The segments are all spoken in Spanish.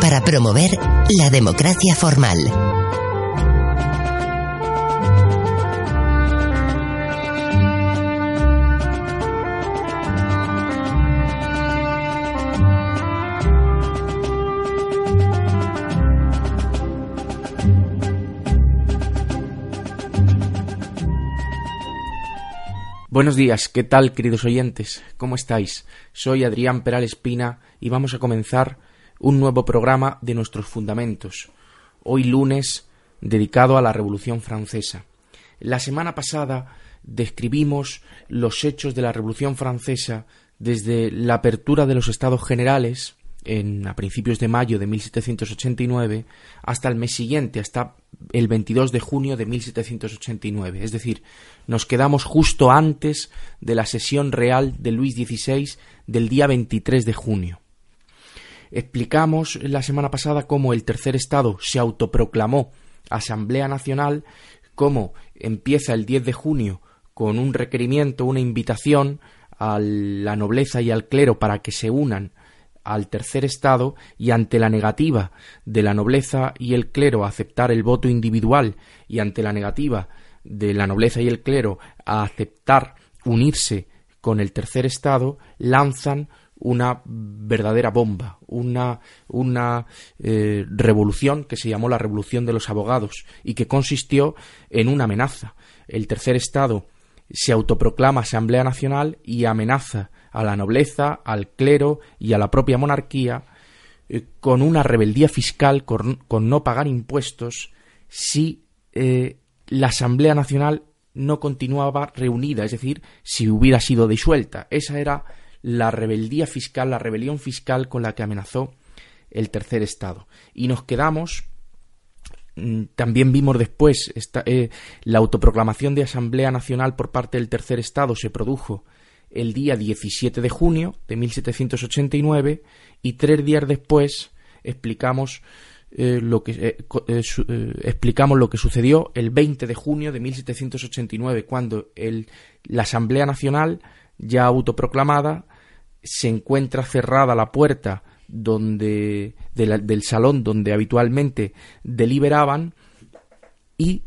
para promover la democracia formal. Buenos días, ¿qué tal queridos oyentes? ¿Cómo estáis? Soy Adrián Peral Espina y vamos a comenzar un nuevo programa de nuestros fundamentos, hoy lunes dedicado a la Revolución Francesa. La semana pasada describimos los hechos de la Revolución Francesa desde la apertura de los Estados Generales en, a principios de mayo de 1789 hasta el mes siguiente, hasta el 22 de junio de 1789. Es decir, nos quedamos justo antes de la sesión real de Luis XVI del día 23 de junio. Explicamos la semana pasada cómo el tercer Estado se autoproclamó Asamblea Nacional, cómo empieza el 10 de junio con un requerimiento, una invitación a la nobleza y al clero para que se unan al tercer Estado y ante la negativa de la nobleza y el clero a aceptar el voto individual y ante la negativa de la nobleza y el clero a aceptar unirse con el tercer Estado, lanzan una verdadera bomba, una, una eh, revolución que se llamó la Revolución de los Abogados y que consistió en una amenaza. El tercer Estado se autoproclama Asamblea Nacional y amenaza a la nobleza, al clero y a la propia monarquía eh, con una rebeldía fiscal, con, no pagar impuestos, si eh, la Asamblea Nacional no continuaba reunida, es decir, si hubiera sido disuelta. Esa era la rebeldía fiscal, la rebelión fiscal con la que amenazó el tercer Estado. Y nos quedamos mm, también vimos después esta, eh, la autoproclamación de Asamblea Nacional por parte del tercer Estado se produjo el día 17 de junio de 1789 y tres días después explicamos eh, lo que eh, explicamos lo que sucedió el 20 de junio de 1789 cuando el, la Asamblea Nacional ya autoproclamada se encuentra cerrada la puerta donde del salón donde habitualmente deliberaban y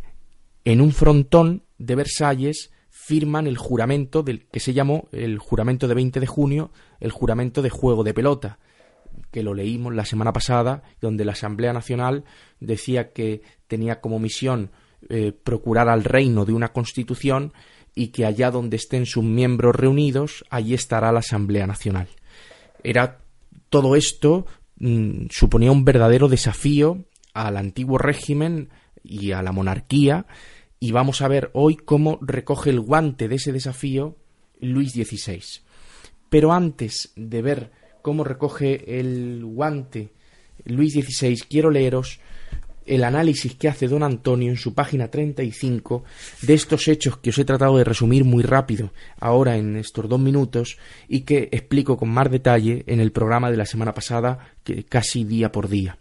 en un frontón de Versalles firman el juramento del que se llamó el juramento de 20 de junio, el juramento de juego de pelota, que lo leímos la semana pasada, donde la Asamblea Nacional decía que tenía como misión eh, procurar al reino de una constitución y que allá donde estén sus miembros reunidos, allí estará la Asamblea Nacional. Era todo esto mm, suponía un verdadero desafío al antiguo régimen y a la monarquía y vamos a ver hoy cómo recoge el guante de ese desafío Luis XVI. Pero antes de ver cómo recoge el guante Luis XVI, quiero leeros el análisis que hace don Antonio en su página 35 de estos hechos que os he tratado de resumir muy rápido ahora en estos dos minutos y que explico con más detalle en el programa de la semana pasada, que casi día por día.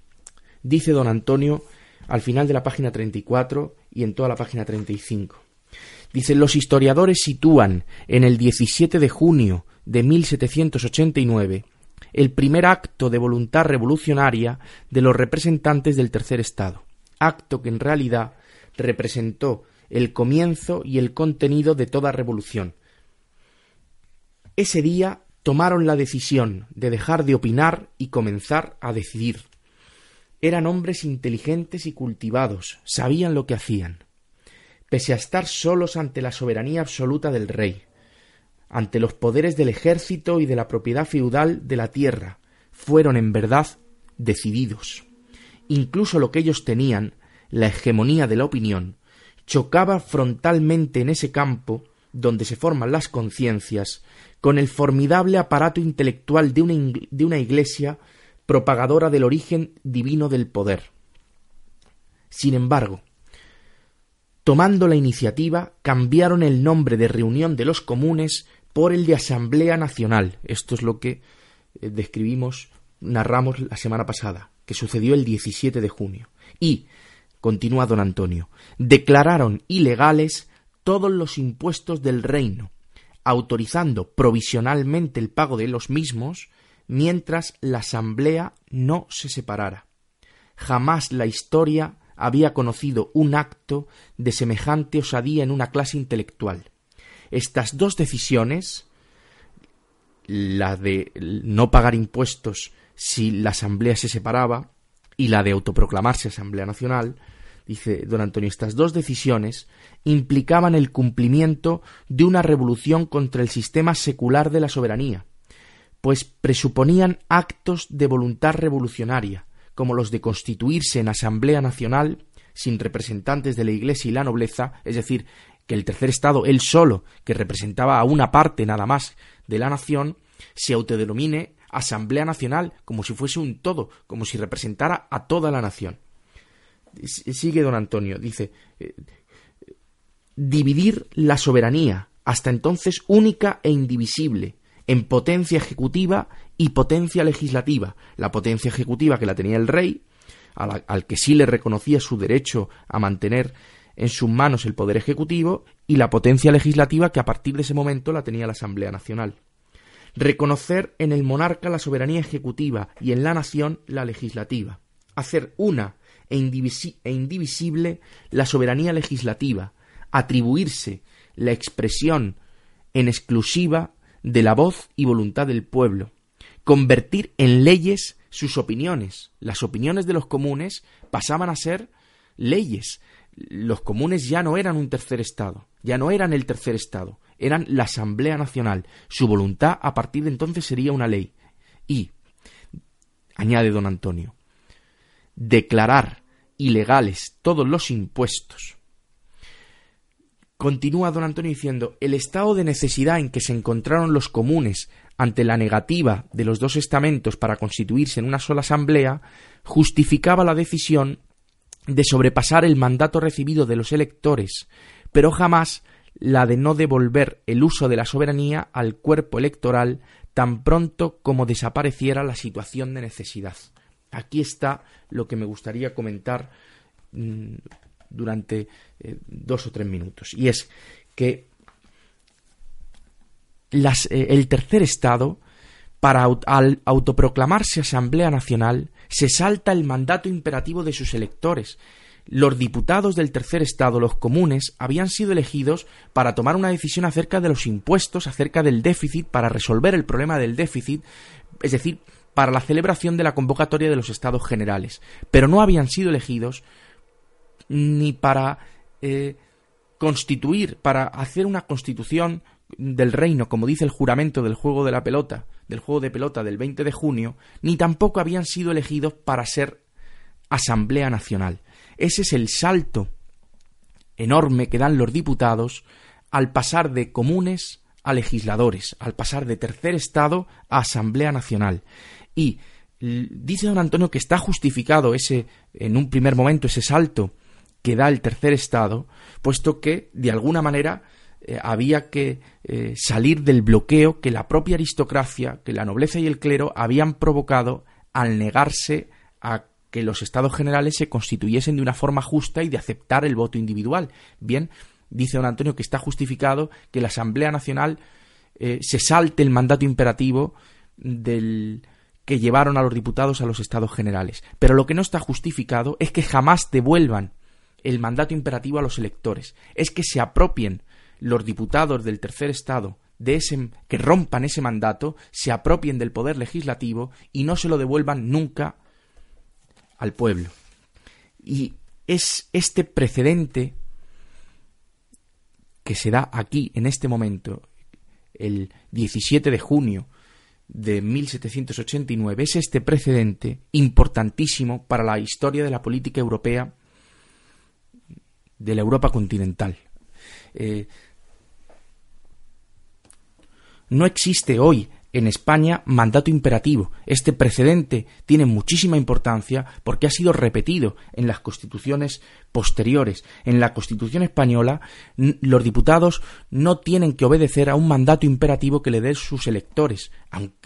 Dice don Antonio al final de la página 34 y en toda la página 35. Dicen los historiadores sitúan en el 17 de junio de 1789 el primer acto de voluntad revolucionaria de los representantes del tercer Estado, acto que en realidad representó el comienzo y el contenido de toda revolución. Ese día tomaron la decisión de dejar de opinar y comenzar a decidir. Eran hombres inteligentes y cultivados, sabían lo que hacían. Pese a estar solos ante la soberanía absoluta del rey, ante los poderes del ejército y de la propiedad feudal de la tierra, fueron en verdad decididos. Incluso lo que ellos tenían, la hegemonía de la opinión, chocaba frontalmente en ese campo donde se forman las conciencias con el formidable aparato intelectual de una, de una iglesia propagadora del origen divino del poder. Sin embargo, tomando la iniciativa, cambiaron el nombre de reunión de los comunes por el de Asamblea Nacional. Esto es lo que eh, describimos, narramos la semana pasada, que sucedió el 17 de junio. Y, continúa don Antonio, declararon ilegales todos los impuestos del reino, autorizando provisionalmente el pago de los mismos mientras la asamblea no se separara. Jamás la historia había conocido un acto de semejante osadía en una clase intelectual. Estas dos decisiones, la de no pagar impuestos si la asamblea se separaba y la de autoproclamarse Asamblea Nacional, dice don Antonio, estas dos decisiones implicaban el cumplimiento de una revolución contra el sistema secular de la soberanía, pues presuponían actos de voluntad revolucionaria, como los de constituirse en Asamblea Nacional sin representantes de la Iglesia y la nobleza, es decir, el tercer Estado, él solo, que representaba a una parte nada más de la nación, se autodenomine Asamblea Nacional, como si fuese un todo, como si representara a toda la nación. Sigue don Antonio, dice, eh, dividir la soberanía, hasta entonces única e indivisible, en potencia ejecutiva y potencia legislativa. La potencia ejecutiva que la tenía el rey, al, que sí le reconocía su derecho a mantener en sus manos el poder ejecutivo, y la potencia legislativa que a partir de ese momento la tenía la Asamblea Nacional. Reconocer en el monarca la soberanía ejecutiva y en la nación la legislativa. Hacer una e, e indivisible la soberanía legislativa, atribuirse la expresión en exclusiva de la voz y voluntad del pueblo, convertir en leyes sus opiniones. Las opiniones de los comunes pasaban a ser leyes. Los comunes ya no eran un tercer Estado, ya no eran el tercer Estado, eran la Asamblea Nacional. Su voluntad a partir de entonces sería una ley. Y, añade don Antonio, declarar ilegales todos los impuestos Continúa don Antonio diciendo, el estado de necesidad en que se encontraron los comunes ante la negativa de los dos estamentos para constituirse en una sola asamblea, justificaba la decisión de sobrepasar el mandato recibido de los electores, pero jamás la de no devolver el uso de la soberanía al cuerpo electoral tan pronto como desapareciera la situación de necesidad. Aquí está lo que me gustaría comentar mm, durante eh, dos o tres minutos. Y es que las, eh, el tercer Estado, para al autoproclamarse Asamblea Nacional, se salta el mandato imperativo de sus electores. Los diputados del tercer Estado, los comunes, habían sido elegidos para tomar una decisión acerca de los impuestos, acerca del déficit, para resolver el problema del déficit, es decir, para la celebración de la convocatoria de los estados generales, pero no habían sido elegidos ni para eh, constituir, para hacer una constitución del reino, como dice el juramento del juego de la pelota, del juego de pelota del 20 de junio, ni tampoco habían sido elegidos para ser Asamblea Nacional. Ese es el salto enorme que dan los diputados al pasar de comunes a legisladores, al pasar de tercer estado a Asamblea Nacional. Y dice don Antonio que está justificado ese, en un primer momento, ese salto que da el tercer estado, puesto que, de alguna manera, eh, había que eh, salir del bloqueo que la propia aristocracia, que la nobleza y el clero habían provocado al negarse a que los estados generales se constituyesen de una forma justa y de aceptar el voto individual. Bien, dice don Antonio que está justificado que la Asamblea Nacional eh, se salte el mandato imperativo del que llevaron a los diputados a los estados generales. Pero lo que no está justificado es que jamás devuelvan el mandato imperativo a los electores, es que se apropien los diputados del tercer estado de ese que rompan ese mandato, se apropien del poder legislativo y no se lo devuelvan nunca al pueblo. Y es este precedente que se da aquí, en este momento, el 17 de junio de 1789, es este precedente importantísimo para la historia de la política europea de la Europa continental. Eh, no existe hoy en España mandato imperativo. Este precedente tiene muchísima importancia porque ha sido repetido en las constituciones posteriores. En la Constitución española, los diputados no tienen que obedecer a un mandato imperativo que le den sus electores,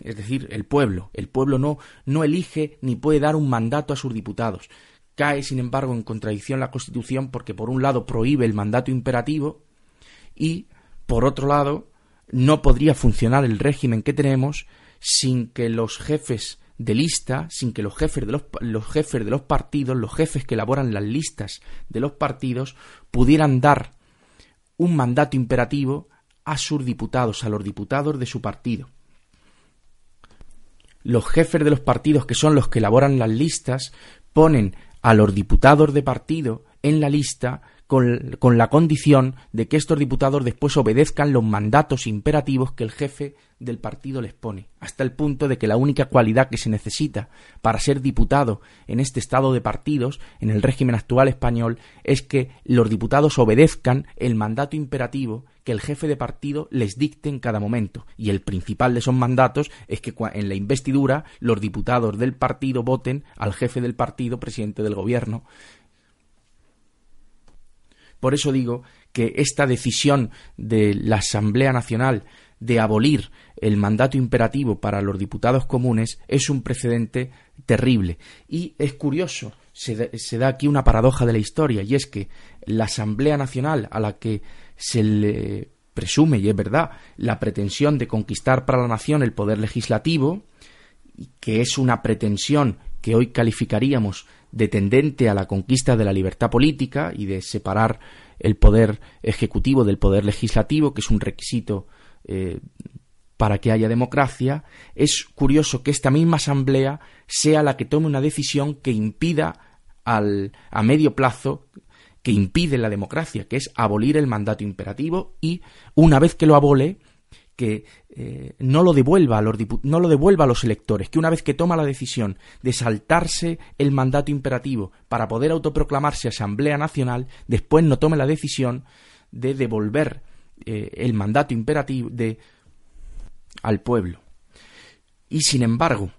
es decir, el pueblo. El pueblo no, no elige ni puede dar un mandato a sus diputados. Cae, sin embargo, en contradicción la Constitución porque, por un lado, prohíbe el mandato imperativo y, por otro lado, no podría funcionar el régimen que tenemos sin que los jefes de lista, sin que los jefes de los, jefes de los partidos, los jefes que elaboran las listas de los partidos, pudieran dar un mandato imperativo a sus diputados, a los diputados de su partido. Los jefes de los partidos, que son los que elaboran las listas, ponen a los diputados de partido en la lista con, la condición de que estos diputados después obedezcan los mandatos imperativos que el jefe del partido les pone, hasta el punto de que la única cualidad que se necesita para ser diputado en este estado de partidos, en el régimen actual español, es que los diputados obedezcan el mandato imperativo que el jefe de partido les dicte en cada momento. Y el principal de esos mandatos es que en la investidura los diputados del partido voten al jefe del partido, presidente del gobierno. Por eso digo que esta decisión de la Asamblea Nacional de abolir el mandato imperativo para los diputados comunes es un precedente terrible. Y es curioso, se da, aquí una paradoja de la historia, y es que la Asamblea Nacional a la que se le presume, y es verdad, la pretensión de conquistar para la nación el poder legislativo, que es una pretensión que hoy calificaríamos de tendente a la conquista de la libertad política y de separar el poder ejecutivo del poder legislativo, que es un requisito eh, para que haya democracia, es curioso que esta misma asamblea sea la que tome una decisión que impida al, a medio plazo que impide la democracia, que es abolir el mandato imperativo y una vez que lo abole, que eh, no lo devuelva a los no lo devuelva a los electores, que una vez que toma la decisión de saltarse el mandato imperativo para poder autoproclamarse Asamblea Nacional, después no tome la decisión de devolver eh, el mandato imperativo de al pueblo. Y sin embargo,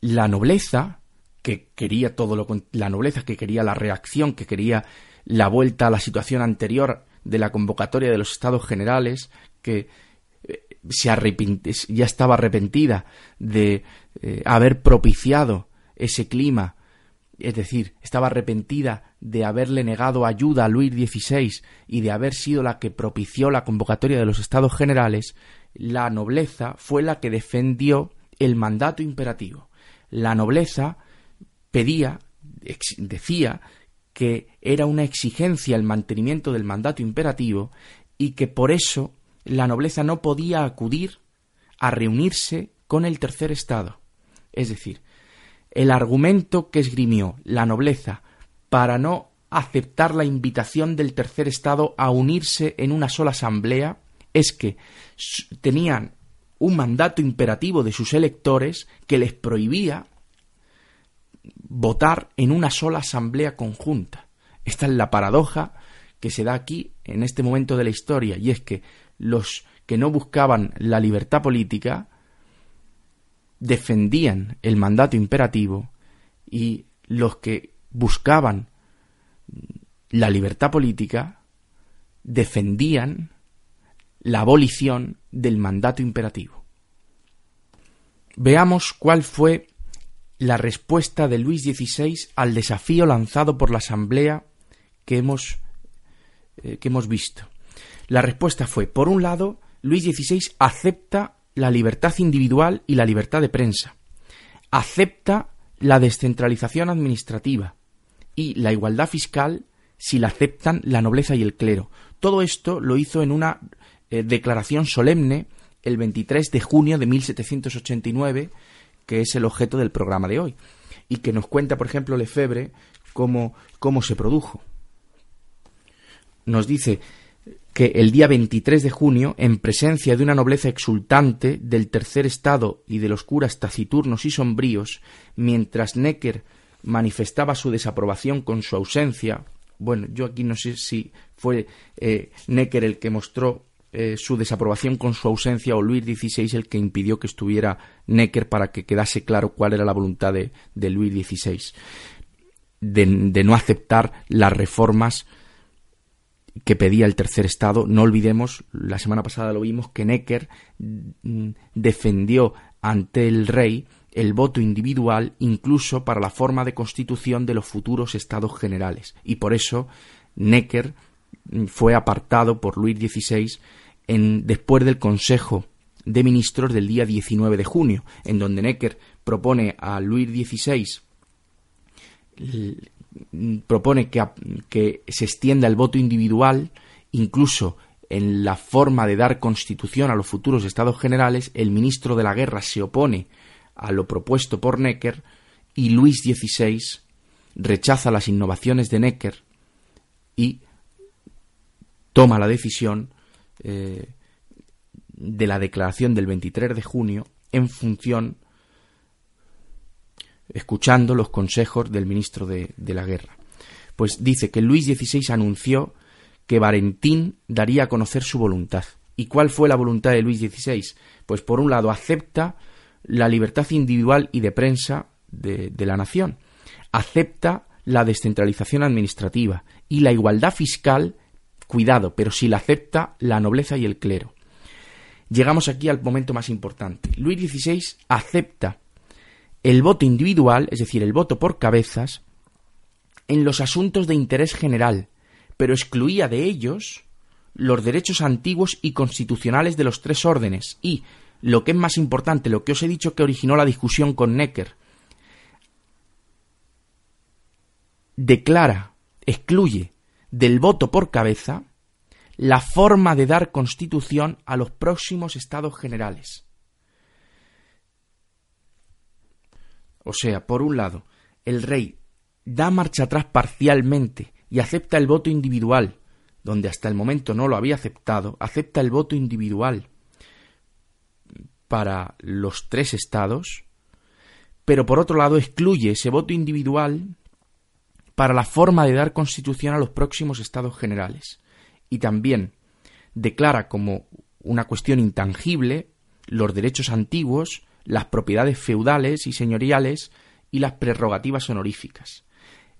la nobleza que quería todo lo la nobleza que quería la reacción, que quería la vuelta a la situación anterior de la convocatoria de los estados generales, que eh, se ya estaba arrepentida de eh, haber propiciado ese clima, es decir, estaba arrepentida de haberle negado ayuda a Luis XVI y de haber sido la que propició la convocatoria de los estados generales, la nobleza fue la que defendió el mandato imperativo. La nobleza pedía, decía que era una exigencia el mantenimiento del mandato imperativo y que por eso la nobleza no podía acudir a reunirse con el tercer estado. Es decir, el argumento que esgrimió la nobleza para no aceptar la invitación del tercer estado a unirse en una sola asamblea es que tenían un mandato imperativo de sus electores que les prohibía votar en una sola asamblea conjunta. Esta es la paradoja que se da aquí en este momento de la historia, y es que los que no buscaban la libertad política defendían el mandato imperativo y los que buscaban la libertad política defendían la abolición del mandato imperativo. Veamos cuál fue la respuesta de Luis XVI al desafío lanzado por la Asamblea que hemos, eh, que hemos visto. La respuesta fue, por un lado, Luis XVI acepta la libertad individual y la libertad de prensa, acepta la descentralización administrativa y la igualdad fiscal si la aceptan la nobleza y el clero. Todo esto lo hizo en una eh, declaración solemne el 23 de junio de 1789, que es el objeto del programa de hoy. y que nos cuenta, por ejemplo, Lefebvre cómo, cómo se produjo. Nos dice que el día 23 de junio, en presencia de una nobleza exultante del tercer estado y de los curas taciturnos y sombríos, mientras Necker manifestaba su desaprobación con su ausencia, bueno, yo aquí no sé si fue eh, Necker el que mostró eh, su desaprobación con su ausencia o Luis XVI el que impidió que estuviera Necker para que quedase claro cuál era la voluntad de, Luis XVI, de no aceptar las reformas que pedía el tercer Estado. No olvidemos, la semana pasada lo vimos, que Necker mm, defendió ante el rey el voto individual incluso para la forma de constitución de los futuros estados generales. Y por eso Necker mm, fue apartado por Luis XVI en, después del Consejo de Ministros del día 19 de junio, en donde Necker propone a Luis XVI propone que, se extienda el voto individual, incluso en la forma de dar constitución a los futuros estados generales, el ministro de la guerra se opone a lo propuesto por Necker y Luis XVI rechaza las innovaciones de Necker y toma la decisión eh, de la declaración del 23 de junio en función escuchando los consejos del ministro de, la guerra. Pues dice que Luis XVI anunció que Valentín daría a conocer su voluntad. ¿Y cuál fue la voluntad de Luis XVI? Pues por un lado acepta la libertad individual y de prensa de, de la nación, acepta la descentralización administrativa y la igualdad fiscal, cuidado, pero si la acepta la nobleza y el clero. Llegamos aquí al momento más importante. Luis XVI acepta el voto individual, es decir, el voto por cabezas, en los asuntos de interés general, pero excluía de ellos los derechos antiguos y constitucionales de los tres órdenes y, lo que es más importante, lo que os he dicho que originó la discusión con Necker, declara, excluye del voto por cabeza la forma de dar constitución a los próximos estados generales. O sea, por un lado, el rey da marcha atrás parcialmente y acepta el voto individual, donde hasta el momento no lo había aceptado, acepta el voto individual para los tres estados, pero por otro lado excluye ese voto individual para la forma de dar constitución a los próximos estados generales. Y también declara como una cuestión intangible los derechos antiguos las propiedades feudales y señoriales y las prerrogativas honoríficas.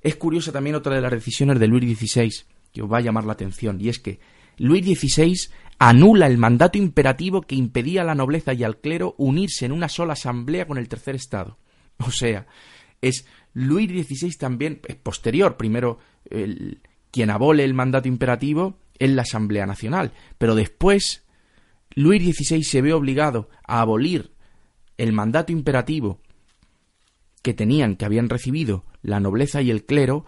Es curiosa también otra de las decisiones de Luis XVI que os va a llamar la atención, y es que Luis XVI anula el mandato imperativo que impedía a la nobleza y al clero unirse en una sola asamblea con el tercer Estado. O sea, es Luis XVI también, es posterior, primero quien abole el mandato imperativo es la Asamblea Nacional, pero después Luis XVI se ve obligado a abolir el mandato imperativo que tenían, que habían recibido la nobleza y el clero,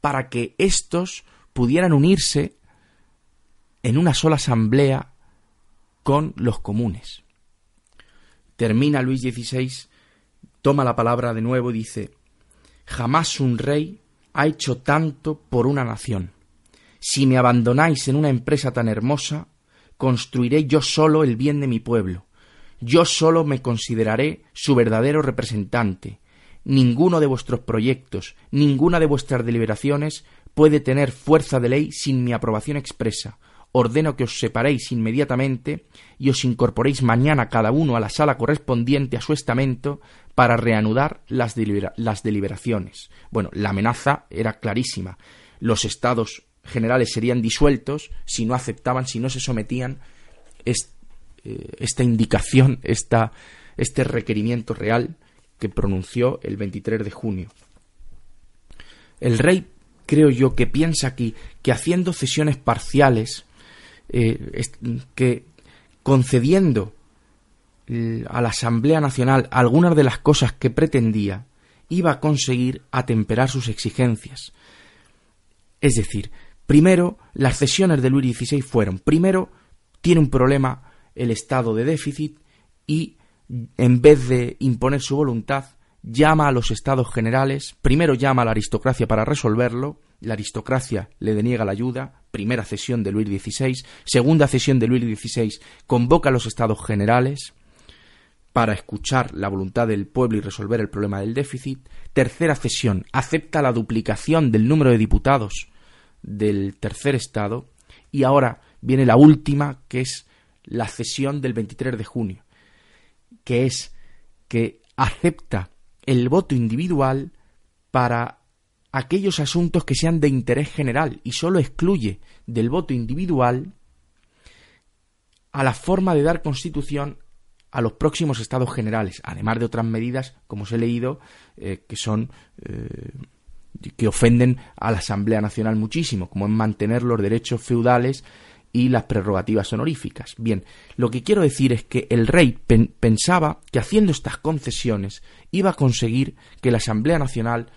para que éstos pudieran unirse en una sola asamblea con los comunes. Termina Luis XVI, toma la palabra de nuevo y dice, jamás un rey ha hecho tanto por una nación. Si me abandonáis en una empresa tan hermosa, construiré yo solo el bien de mi pueblo, yo solo me consideraré su verdadero representante. Ninguno de vuestros proyectos, ninguna de vuestras deliberaciones puede tener fuerza de ley sin mi aprobación expresa. Ordeno que os separéis inmediatamente y os incorporéis mañana cada uno a la sala correspondiente a su estamento para reanudar las, las deliberaciones. Bueno, la amenaza era clarísima. Los estados generales serían disueltos si no aceptaban, si no se sometían eh, esta indicación, esta, este requerimiento real que pronunció el 23 de junio. El rey, creo yo, que piensa aquí que haciendo cesiones parciales, eh, que concediendo a la Asamblea Nacional algunas de las cosas que pretendía, iba a conseguir atemperar sus exigencias. Es decir, primero, las cesiones de Luis XVI fueron, primero, tiene un problema el estado de déficit y, en vez de imponer su voluntad, llama a los estados generales, primero llama a la aristocracia para resolverlo, la aristocracia le deniega la ayuda, primera cesión de Luis XVI, segunda cesión de Luis XVI, convoca a los estados generales para escuchar la voluntad del pueblo y resolver el problema del déficit, tercera cesión, acepta la duplicación del número de diputados del tercer estado, y ahora viene la última, que es la cesión del 23 de junio, que es que acepta el voto individual para aquellos asuntos que sean de interés general y sólo excluye del voto individual a la forma de dar constitución a los próximos estados generales, además de otras medidas, como os he leído, eh, que son eh, que ofenden a la Asamblea Nacional muchísimo, como en mantener los derechos feudales y las prerrogativas honoríficas. Bien, lo que quiero decir es que el rey pensaba que haciendo estas concesiones iba a conseguir que la Asamblea Nacional,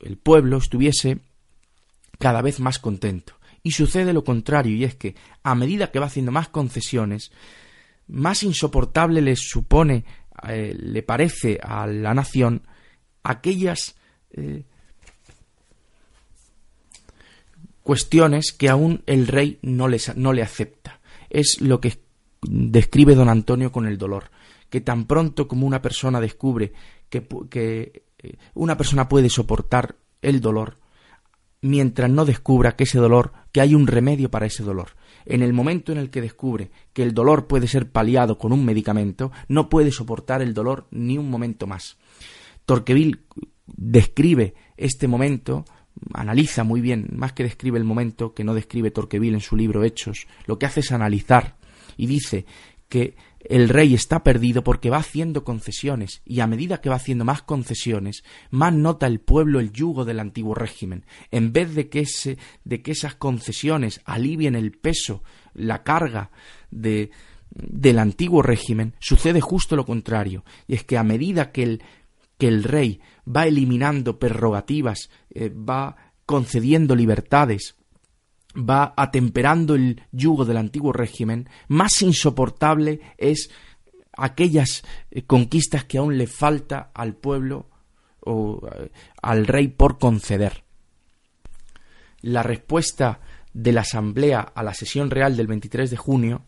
el pueblo, estuviese cada vez más contento. Y sucede lo contrario, y es que a medida que va haciendo más concesiones, más insoportable le supone, eh, le parece a la nación aquellas eh, cuestiones que aún el rey no, no le acepta. Es lo que describe don Antonio con el dolor, que tan pronto como una persona descubre que, que eh, una persona puede soportar el dolor, mientras no descubra que ese dolor, que hay un remedio para ese dolor. En el momento en el que descubre que el dolor puede ser paliado con un medicamento, no puede soportar el dolor ni un momento más. Torqueville describe este momento analiza muy bien, más que describe el momento, que no describe Torqueville en su libro Hechos, lo que hace es analizar y dice que el rey está perdido porque va haciendo concesiones y a medida que va haciendo más concesiones, más nota el pueblo el yugo del antiguo régimen. En vez de que, ese, de que esas concesiones alivien el peso, la carga de, del antiguo régimen, sucede justo lo contrario, y es que a medida que el que el rey va eliminando prerrogativas, eh, va concediendo libertades, va atemperando el yugo del antiguo régimen, más insoportable es aquellas eh, conquistas que aún le falta al pueblo o eh, al rey por conceder. La respuesta de la Asamblea a la sesión real del 23 de junio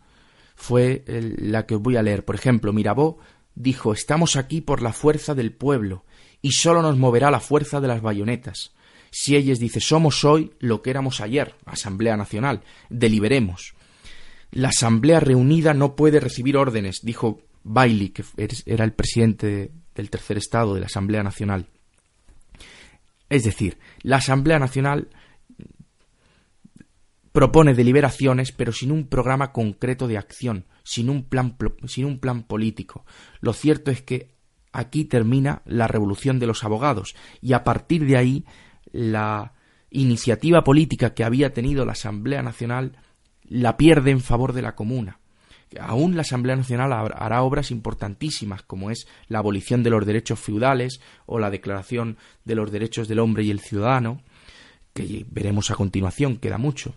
fue la que os voy a leer. Por ejemplo, Mirabeau dijo Estamos aquí por la fuerza del pueblo, y sólo nos moverá la fuerza de las bayonetas. Si ellos dice Somos hoy lo que éramos ayer, Asamblea Nacional, deliberemos. La Asamblea reunida no puede recibir órdenes, dijo Bailey, que era el presidente del tercer estado de la Asamblea Nacional. Es decir, la Asamblea Nacional propone deliberaciones, pero sin un programa concreto de acción, sin un plan, sin un plan político. Lo cierto es que aquí termina la revolución de los abogados y a partir de ahí la iniciativa política que había tenido la Asamblea Nacional la pierde en favor de la comuna. Aún la Asamblea Nacional hará obras importantísimas, como es la abolición de los derechos feudales o la Declaración de los Derechos del Hombre y el Ciudadano, que veremos a continuación, queda mucho.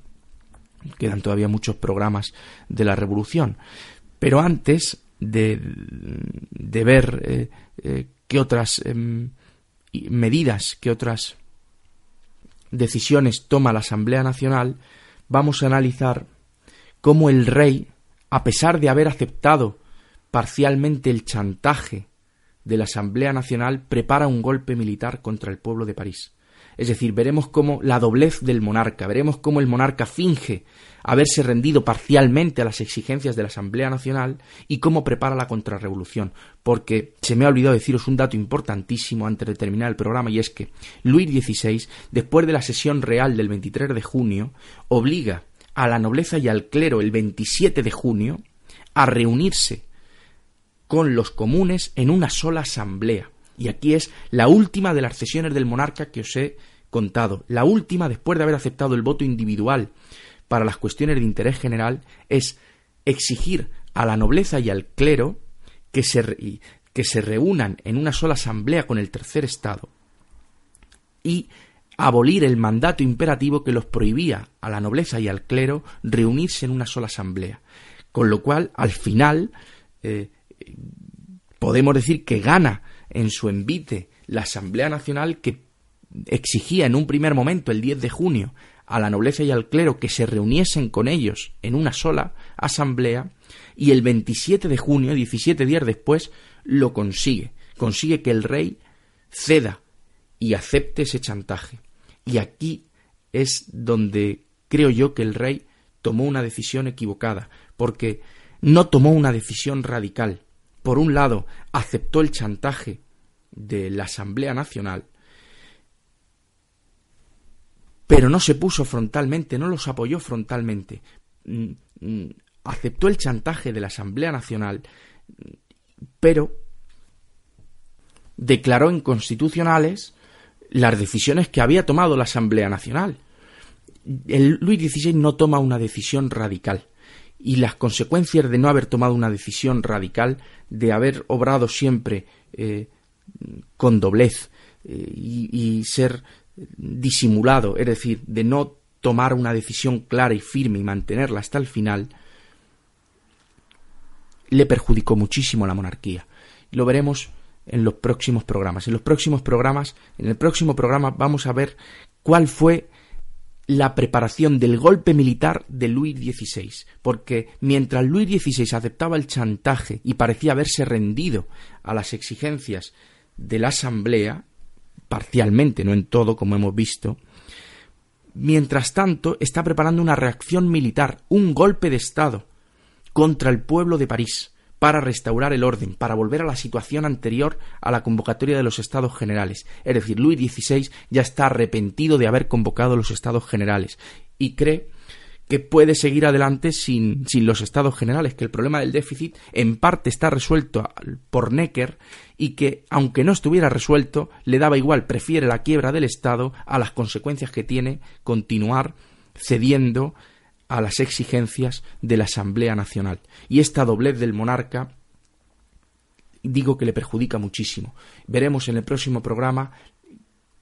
Quedan todavía muchos programas de la revolución. Pero antes de, ver eh, eh, qué otras em, medidas, qué otras decisiones toma la Asamblea Nacional, vamos a analizar cómo el rey, a pesar de haber aceptado parcialmente el chantaje de la Asamblea Nacional, prepara un golpe militar contra el pueblo de París. Es decir, veremos cómo la doblez del monarca, veremos cómo el monarca finge haberse rendido parcialmente a las exigencias de la Asamblea Nacional y cómo prepara la contrarrevolución. Porque se me ha olvidado deciros un dato importantísimo antes de terminar el programa y es que Luis XVI, después de la sesión real del 23 de junio, obliga a la nobleza y al clero el 27 de junio a reunirse con los comunes en una sola asamblea. Y aquí es la última de las sesiones del monarca que os he contado. La última, después de haber aceptado el voto individual para las cuestiones de interés general, es exigir a la nobleza y al clero que se, que se reúnan en una sola asamblea con el tercer Estado y abolir el mandato imperativo que los prohibía a la nobleza y al clero reunirse en una sola asamblea. Con lo cual, al final, eh, podemos decir que gana en su envite la Asamblea Nacional que exigía en un primer momento, el 10 de junio, a la nobleza y al clero que se reuniesen con ellos en una sola asamblea, y el 27 de junio, 17 días después, lo consigue. Consigue que el rey ceda y acepte ese chantaje. Y aquí es donde creo yo que el rey tomó una decisión equivocada, porque no tomó una decisión radical. Por un lado, aceptó el chantaje de la Asamblea Nacional, pero no se puso frontalmente, no los apoyó frontalmente. Mm, mm, aceptó el chantaje de la Asamblea Nacional, pero declaró inconstitucionales las decisiones que había tomado la Asamblea Nacional. El Luis XVI no toma una decisión radical y las consecuencias de no haber tomado una decisión radical, de haber obrado siempre eh, con doblez eh, y, ser disimulado, es decir, de no tomar una decisión clara y firme y mantenerla hasta el final, le perjudicó muchísimo a la monarquía. Lo veremos en los próximos programas. En los próximos programas, en el próximo programa vamos a ver cuál fue la preparación del golpe militar de Luis XVI, porque mientras Luis XVI aceptaba el chantaje y parecía haberse rendido a las exigencias de la Asamblea, parcialmente, no en todo, como hemos visto, mientras tanto está preparando una reacción militar, un golpe de Estado contra el pueblo de París, para restaurar el orden, para volver a la situación anterior a la convocatoria de los estados generales. Es decir, Luis XVI ya está arrepentido de haber convocado los estados generales y cree que puede seguir adelante sin, sin, los estados generales, que el problema del déficit en parte está resuelto por Necker y que, aunque no estuviera resuelto, le daba igual, prefiere la quiebra del Estado a las consecuencias que tiene continuar cediendo a las exigencias de la Asamblea Nacional. Y esta doblez del monarca digo que le perjudica muchísimo. Veremos en el próximo programa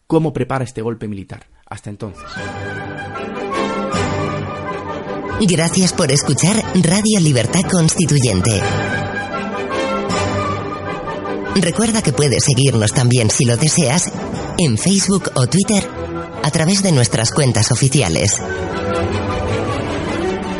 cómo prepara este golpe militar. Hasta entonces. Gracias por escuchar Radio Libertad Constituyente. Recuerda que puedes seguirnos también si lo deseas en Facebook o Twitter a través de nuestras cuentas oficiales.